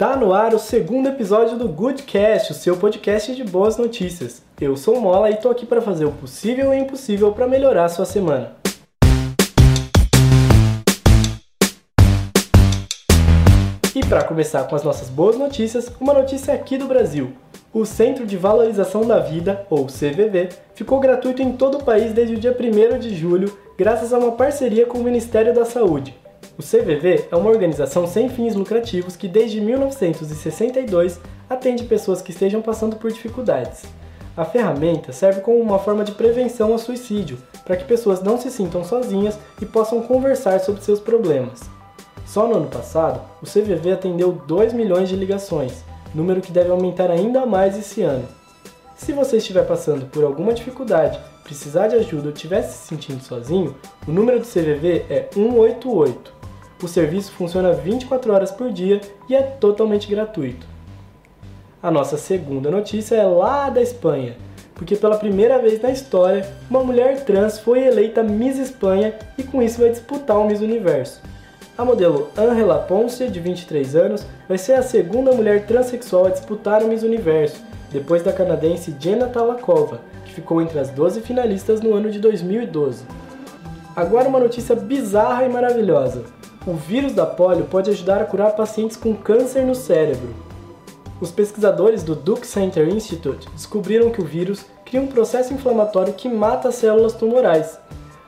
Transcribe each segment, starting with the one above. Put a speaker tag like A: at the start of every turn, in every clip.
A: Tá no ar o segundo episódio do Goodcast, o seu podcast de boas notícias. Eu sou o Mola e tô aqui para fazer o possível e o impossível para melhorar a sua semana. E para começar com as nossas boas notícias, uma notícia aqui do Brasil. O Centro de Valorização da Vida, ou CVV, ficou gratuito em todo o país desde o dia 1 de julho, graças a uma parceria com o Ministério da Saúde. O CVV é uma organização sem fins lucrativos que desde 1962 atende pessoas que estejam passando por dificuldades. A ferramenta serve como uma forma de prevenção ao suicídio, para que pessoas não se sintam sozinhas e possam conversar sobre seus problemas. Só no ano passado, o CVV atendeu 2 milhões de ligações, número que deve aumentar ainda mais esse ano. Se você estiver passando por alguma dificuldade, precisar de ajuda ou estiver se sentindo sozinho, o número do CVV é 188. O serviço funciona 24 horas por dia e é totalmente gratuito. A nossa segunda notícia é lá da Espanha, porque pela primeira vez na história, uma mulher trans foi eleita Miss Espanha e com isso vai disputar o Miss Universo. A modelo Angela Ponce, de 23 anos, vai ser a segunda mulher transexual a disputar o Miss Universo, depois da canadense Jenna Talakova, que ficou entre as 12 finalistas no ano de 2012. Agora uma notícia bizarra e maravilhosa. O vírus da polio pode ajudar a curar pacientes com câncer no cérebro. Os pesquisadores do Duke Center Institute descobriram que o vírus cria um processo inflamatório que mata as células tumorais.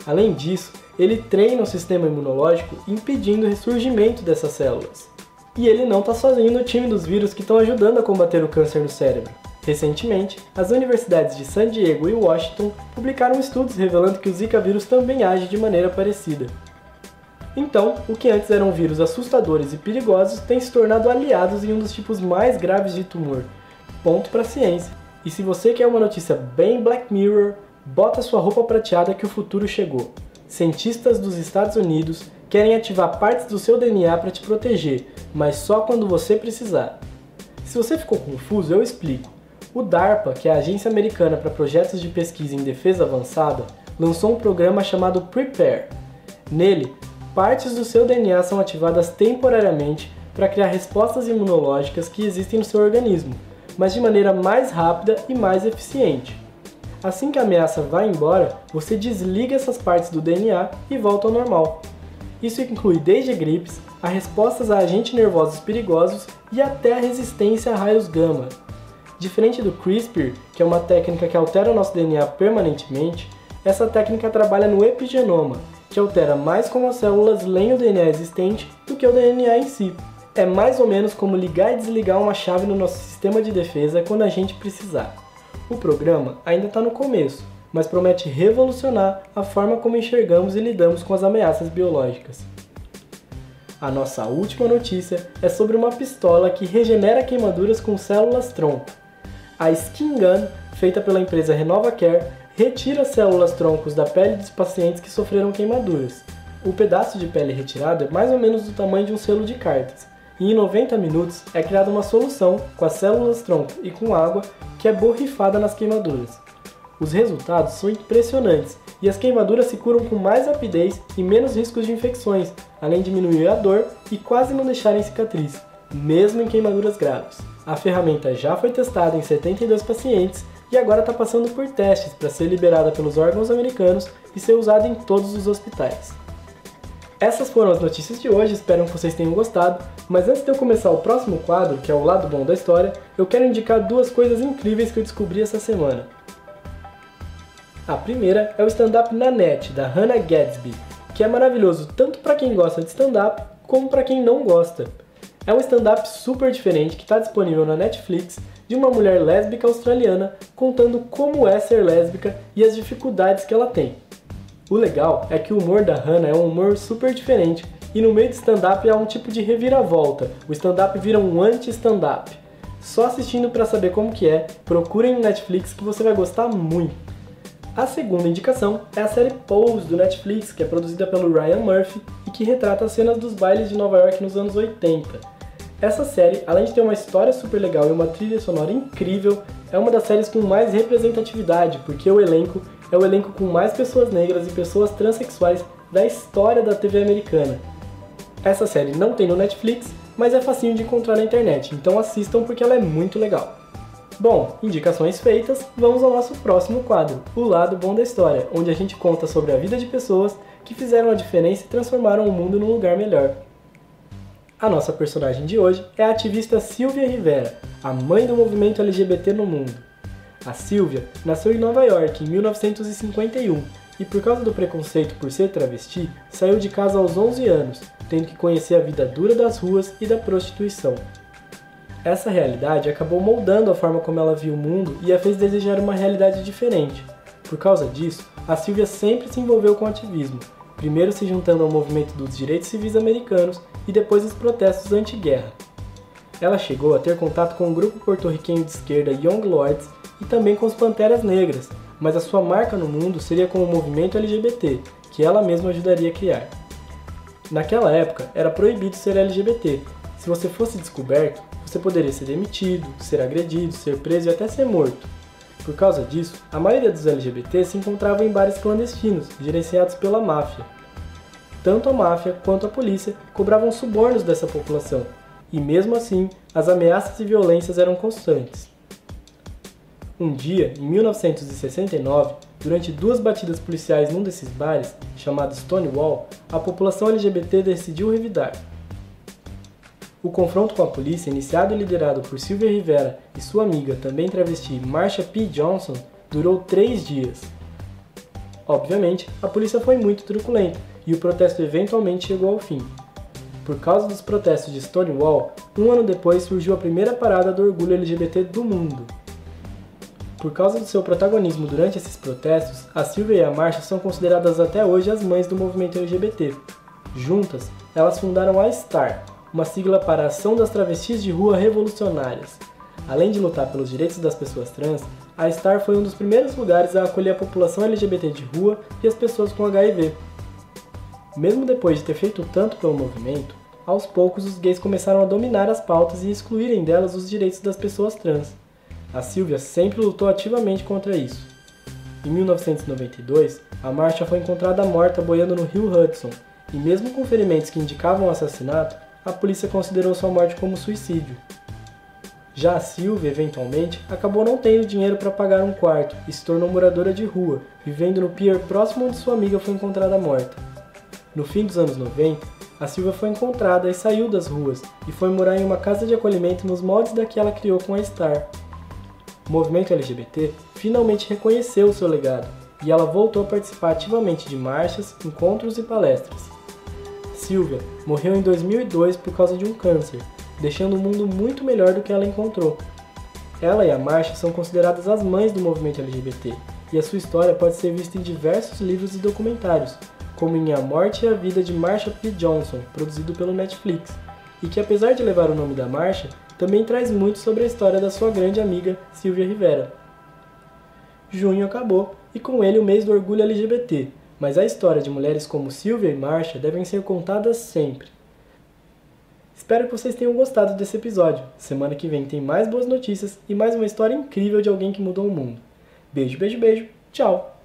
A: Além disso, ele treina o sistema imunológico impedindo o ressurgimento dessas células. E ele não está sozinho no time dos vírus que estão ajudando a combater o câncer no cérebro. Recentemente, as universidades de San Diego e Washington publicaram estudos revelando que o Zika vírus também age de maneira parecida. Então, o que antes eram vírus assustadores e perigosos tem se tornado aliados em um dos tipos mais graves de tumor. Ponto para a ciência. E se você quer uma notícia bem Black Mirror, bota sua roupa prateada que o futuro chegou. Cientistas dos Estados Unidos querem ativar partes do seu DNA para te proteger, mas só quando você precisar. Se você ficou confuso, eu explico. O DARPA, que é a agência americana para projetos de pesquisa em defesa avançada, lançou um programa chamado Prepare. Nele, partes do seu DNA são ativadas temporariamente para criar respostas imunológicas que existem no seu organismo, mas de maneira mais rápida e mais eficiente. Assim que a ameaça vai embora, você desliga essas partes do DNA e volta ao normal. Isso inclui desde gripes, a respostas a agentes nervosos perigosos e até a resistência a raios gama. Diferente do CRISPR, que é uma técnica que altera o nosso DNA permanentemente, essa técnica trabalha no epigenoma, que altera mais como as células leem o DNA existente do que o DNA em si. É mais ou menos como ligar e desligar uma chave no nosso sistema de defesa quando a gente precisar. O programa ainda está no começo, mas promete revolucionar a forma como enxergamos e lidamos com as ameaças biológicas. A nossa última notícia é sobre uma pistola que regenera queimaduras com células tronco. A Skin Gun, feita pela empresa RenovaCare, retira células troncos da pele dos pacientes que sofreram queimaduras. O pedaço de pele retirado é mais ou menos do tamanho de um selo de cartas, e em 90 minutos é criada uma solução com as células tronco e com água que é borrifada nas queimaduras. Os resultados são impressionantes e as queimaduras se curam com mais rapidez e menos riscos de infecções, além de diminuir a dor e quase não deixarem cicatriz, mesmo em queimaduras graves. A ferramenta já foi testada em 72 pacientes e agora está passando por testes para ser liberada pelos órgãos americanos e ser usada em todos os hospitais. Essas foram as notícias de hoje, espero que vocês tenham gostado. Mas antes de eu começar o próximo quadro, que é o lado bom da história, eu quero indicar duas coisas incríveis que eu descobri essa semana. A primeira é o stand-up na net, da Hannah Gadsby, que é maravilhoso tanto para quem gosta de stand-up como para quem não gosta. É um stand-up super diferente que está disponível na Netflix de uma mulher lésbica australiana contando como é ser lésbica e as dificuldades que ela tem. O legal é que o humor da Hannah é um humor super diferente e no meio de stand-up há um tipo de reviravolta. O stand-up vira um anti-stand-up. Só assistindo para saber como que é, procurem no Netflix que você vai gostar muito. A segunda indicação é a série Pose do Netflix, que é produzida pelo Ryan Murphy e que retrata as cenas dos bailes de Nova York nos anos 80. Essa série, além de ter uma história super legal e uma trilha sonora incrível, é uma das séries com mais representatividade, porque o elenco é o elenco com mais pessoas negras e pessoas transexuais da história da TV americana. Essa série não tem no Netflix, mas é facinho de encontrar na internet, então assistam porque ela é muito legal. Bom, indicações feitas, vamos ao nosso próximo quadro, O Lado Bom da História, onde a gente conta sobre a vida de pessoas que fizeram a diferença e transformaram o mundo num lugar melhor. A nossa personagem de hoje é a ativista Silvia Rivera, a mãe do movimento LGBT no mundo. A Silvia nasceu em Nova York em 1951 e, por causa do preconceito por ser travesti, saiu de casa aos 11 anos, tendo que conhecer a vida dura das ruas e da prostituição. Essa realidade acabou moldando a forma como ela viu o mundo e a fez desejar uma realidade diferente. Por causa disso, a Silvia sempre se envolveu com ativismo, primeiro se juntando ao movimento dos direitos civis americanos e depois os protestos anti-guerra. Ela chegou a ter contato com o grupo porto-riquenho de esquerda Young Lords e também com os Panteras Negras, mas a sua marca no mundo seria com o movimento LGBT, que ela mesma ajudaria a criar. Naquela época, era proibido ser LGBT. Se você fosse descoberto, você poderia ser demitido, ser agredido, ser preso e até ser morto. Por causa disso, a maioria dos LGBT se encontrava em bares clandestinos, gerenciados pela máfia. Tanto a máfia quanto a polícia cobravam subornos dessa população, e mesmo assim, as ameaças e violências eram constantes. Um dia, em 1969, durante duas batidas policiais num desses bares, chamado Stonewall, a população LGBT decidiu revidar. O confronto com a polícia, iniciado e liderado por Silvia Rivera e sua amiga, também travesti, Marsha P. Johnson, durou três dias. Obviamente, a polícia foi muito truculenta e o protesto eventualmente chegou ao fim. Por causa dos protestos de Stonewall, um ano depois surgiu a primeira parada do orgulho LGBT do mundo. Por causa do seu protagonismo durante esses protestos, a Silvia e a Marsha são consideradas até hoje as mães do movimento LGBT. Juntas, elas fundaram a STAR, uma sigla para Ação das Travestis de Rua Revolucionárias. Além de lutar pelos direitos das pessoas trans, a STAR foi um dos primeiros lugares a acolher a população LGBT de rua e as pessoas com HIV. Mesmo depois de ter feito tanto pelo movimento, aos poucos os gays começaram a dominar as pautas e excluírem delas os direitos das pessoas trans. A Silvia sempre lutou ativamente contra isso. Em 1992, a Marcha foi encontrada morta boiando no rio Hudson, e mesmo com ferimentos que indicavam o assassinato, a polícia considerou sua morte como suicídio. Já a Silvia, eventualmente, acabou não tendo dinheiro para pagar um quarto e se tornou moradora de rua, vivendo no pier próximo onde sua amiga foi encontrada morta. No fim dos anos 90, a Silvia foi encontrada e saiu das ruas e foi morar em uma casa de acolhimento nos moldes da que ela criou com a Star. O movimento LGBT finalmente reconheceu o seu legado e ela voltou a participar ativamente de marchas, encontros e palestras. Silvia morreu em 2002 por causa de um câncer, deixando o mundo muito melhor do que ela encontrou. Ela e a Marcha são consideradas as mães do movimento LGBT, e a sua história pode ser vista em diversos livros e documentários, como em A Morte e a Vida de Marsha P. Johnson, produzido pelo Netflix, e que apesar de levar o nome da Marsha, também traz muito sobre a história da sua grande amiga Silvia Rivera. Junho acabou, e com ele o mês do orgulho LGBT, mas a história de mulheres como Silvia e Marcia devem ser contadas sempre. Espero que vocês tenham gostado desse episódio. Semana que vem tem mais boas notícias e mais uma história incrível de alguém que mudou o mundo. Beijo, beijo, beijo. Tchau!